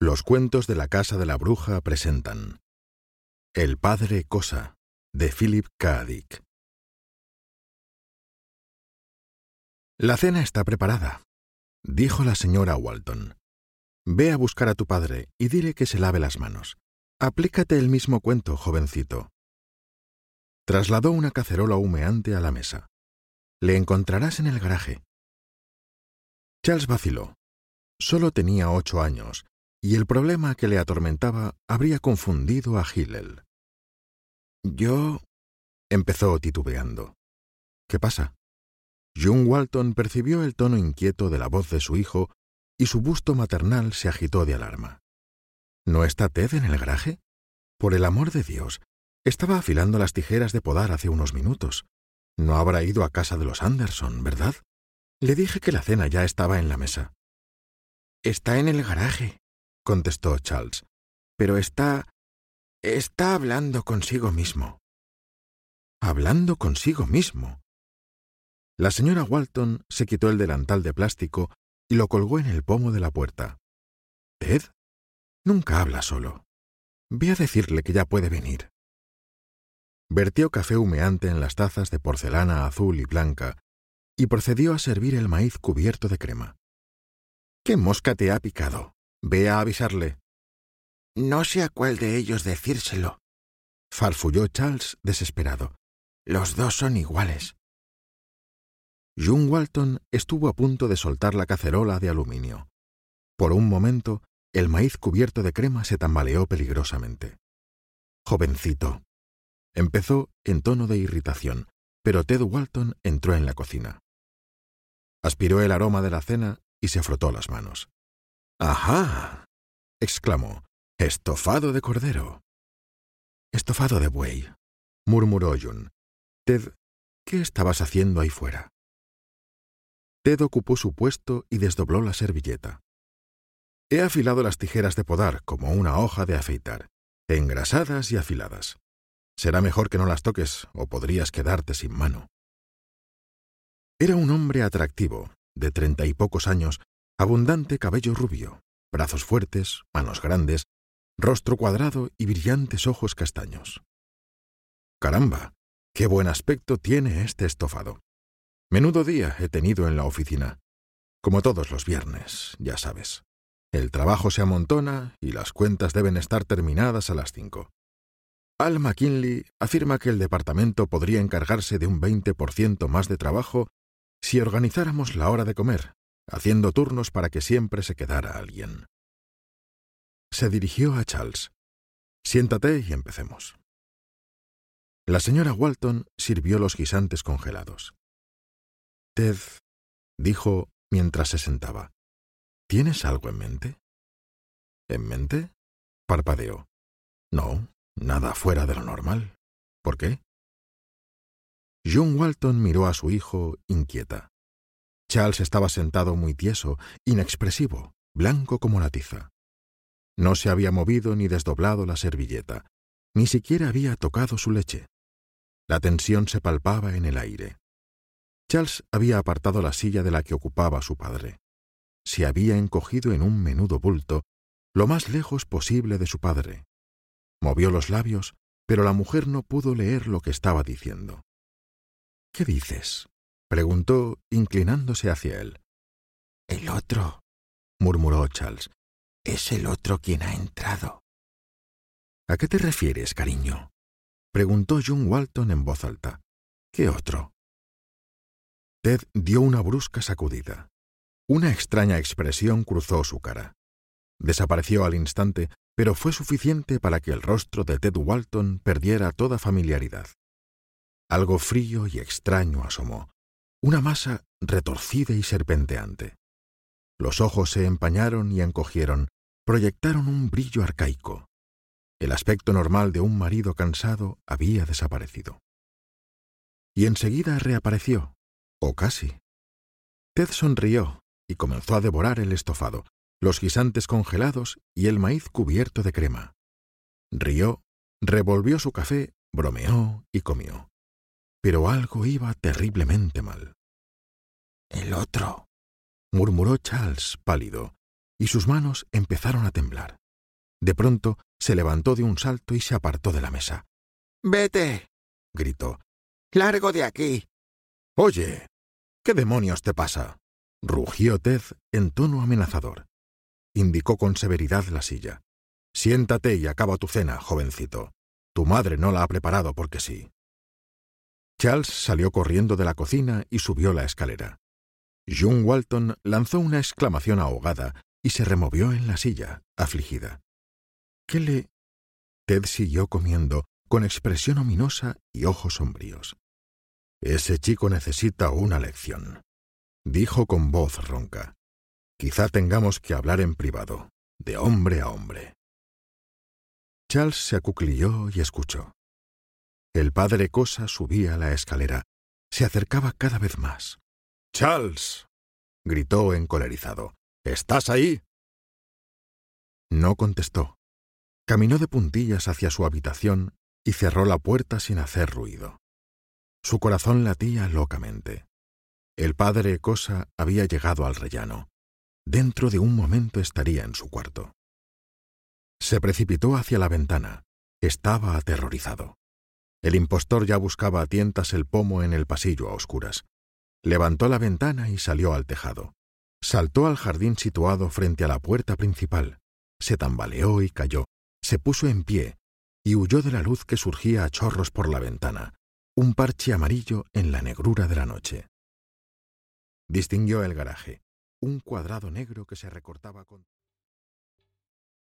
Los cuentos de la Casa de la Bruja presentan El Padre Cosa, de Philip K. La cena está preparada, dijo la señora Walton. Ve a buscar a tu padre y dile que se lave las manos. Aplícate el mismo cuento, jovencito. Trasladó una cacerola humeante a la mesa. Le encontrarás en el garaje. Charles vaciló. Solo tenía ocho años, y el problema que le atormentaba habría confundido a Hillel. Yo... empezó titubeando. ¿Qué pasa? John Walton percibió el tono inquieto de la voz de su hijo y su busto maternal se agitó de alarma. ¿No está Ted en el garaje? Por el amor de Dios, estaba afilando las tijeras de podar hace unos minutos. No habrá ido a casa de los Anderson, ¿verdad? Le dije que la cena ya estaba en la mesa. Está en el garaje, contestó Charles, pero está... está hablando consigo mismo. Hablando consigo mismo. La señora Walton se quitó el delantal de plástico y lo colgó en el pomo de la puerta. Ted nunca habla solo. Ve a decirle que ya puede venir. Vertió café humeante en las tazas de porcelana azul y blanca y procedió a servir el maíz cubierto de crema. ¿Qué mosca te ha picado? Ve a avisarle. No sé a cuál de ellos decírselo, farfulló Charles desesperado. Los dos son iguales. June Walton estuvo a punto de soltar la cacerola de aluminio. Por un momento, el maíz cubierto de crema se tambaleó peligrosamente. Jovencito. Empezó en tono de irritación, pero Ted Walton entró en la cocina. Aspiró el aroma de la cena y se frotó las manos. ¡Ajá! exclamó. Estofado de cordero. Estofado de buey, murmuró June. Ted, ¿qué estabas haciendo ahí fuera? Ted ocupó su puesto y desdobló la servilleta. He afilado las tijeras de podar como una hoja de afeitar, engrasadas y afiladas. Será mejor que no las toques o podrías quedarte sin mano. Era un hombre atractivo, de treinta y pocos años, abundante cabello rubio, brazos fuertes, manos grandes, rostro cuadrado y brillantes ojos castaños. Caramba, qué buen aspecto tiene este estofado. Menudo día he tenido en la oficina. Como todos los viernes, ya sabes. El trabajo se amontona y las cuentas deben estar terminadas a las cinco. Al McKinley afirma que el departamento podría encargarse de un 20% más de trabajo si organizáramos la hora de comer, haciendo turnos para que siempre se quedara alguien. Se dirigió a Charles. Siéntate y empecemos. La señora Walton sirvió los guisantes congelados. Ted, dijo mientras se sentaba, ¿tienes algo en mente? ¿En mente? Parpadeó. No, nada fuera de lo normal. ¿Por qué? John Walton miró a su hijo inquieta. Charles estaba sentado muy tieso, inexpresivo, blanco como la tiza. No se había movido ni desdoblado la servilleta, ni siquiera había tocado su leche. La tensión se palpaba en el aire. Charles había apartado la silla de la que ocupaba su padre. Se había encogido en un menudo bulto, lo más lejos posible de su padre. Movió los labios, pero la mujer no pudo leer lo que estaba diciendo. ¿Qué dices? Preguntó, inclinándose hacia él. El otro, murmuró Charles. Es el otro quien ha entrado. ¿A qué te refieres, cariño? preguntó John Walton en voz alta. ¿Qué otro? Ted dio una brusca sacudida. Una extraña expresión cruzó su cara. Desapareció al instante, pero fue suficiente para que el rostro de Ted Walton perdiera toda familiaridad. Algo frío y extraño asomó, una masa retorcida y serpenteante. Los ojos se empañaron y encogieron, proyectaron un brillo arcaico. El aspecto normal de un marido cansado había desaparecido. Y enseguida reapareció, o casi. Ted sonrió y comenzó a devorar el estofado, los guisantes congelados y el maíz cubierto de crema. Rió, revolvió su café, bromeó y comió. Pero algo iba terriblemente mal. El otro, murmuró Charles pálido, y sus manos empezaron a temblar. De pronto se levantó de un salto y se apartó de la mesa. Vete. gritó. Largo de aquí. Oye. ¿Qué demonios te pasa? rugió Ted en tono amenazador. Indicó con severidad la silla. Siéntate y acaba tu cena, jovencito. Tu madre no la ha preparado porque sí. Charles salió corriendo de la cocina y subió la escalera. June Walton lanzó una exclamación ahogada y se removió en la silla, afligida. ¿Qué le...? Ted siguió comiendo, con expresión ominosa y ojos sombríos. Ese chico necesita una lección, dijo con voz ronca. Quizá tengamos que hablar en privado, de hombre a hombre. Charles se acuclilló y escuchó. El padre Cosa subía la escalera. Se acercaba cada vez más. Charles. gritó encolerizado. ¿Estás ahí? No contestó. Caminó de puntillas hacia su habitación y cerró la puerta sin hacer ruido. Su corazón latía locamente. El padre Cosa había llegado al rellano. Dentro de un momento estaría en su cuarto. Se precipitó hacia la ventana. Estaba aterrorizado. El impostor ya buscaba a tientas el pomo en el pasillo a oscuras. Levantó la ventana y salió al tejado. Saltó al jardín situado frente a la puerta principal. Se tambaleó y cayó. Se puso en pie y huyó de la luz que surgía a chorros por la ventana, un parche amarillo en la negrura de la noche. Distinguió el garaje, un cuadrado negro que se recortaba con...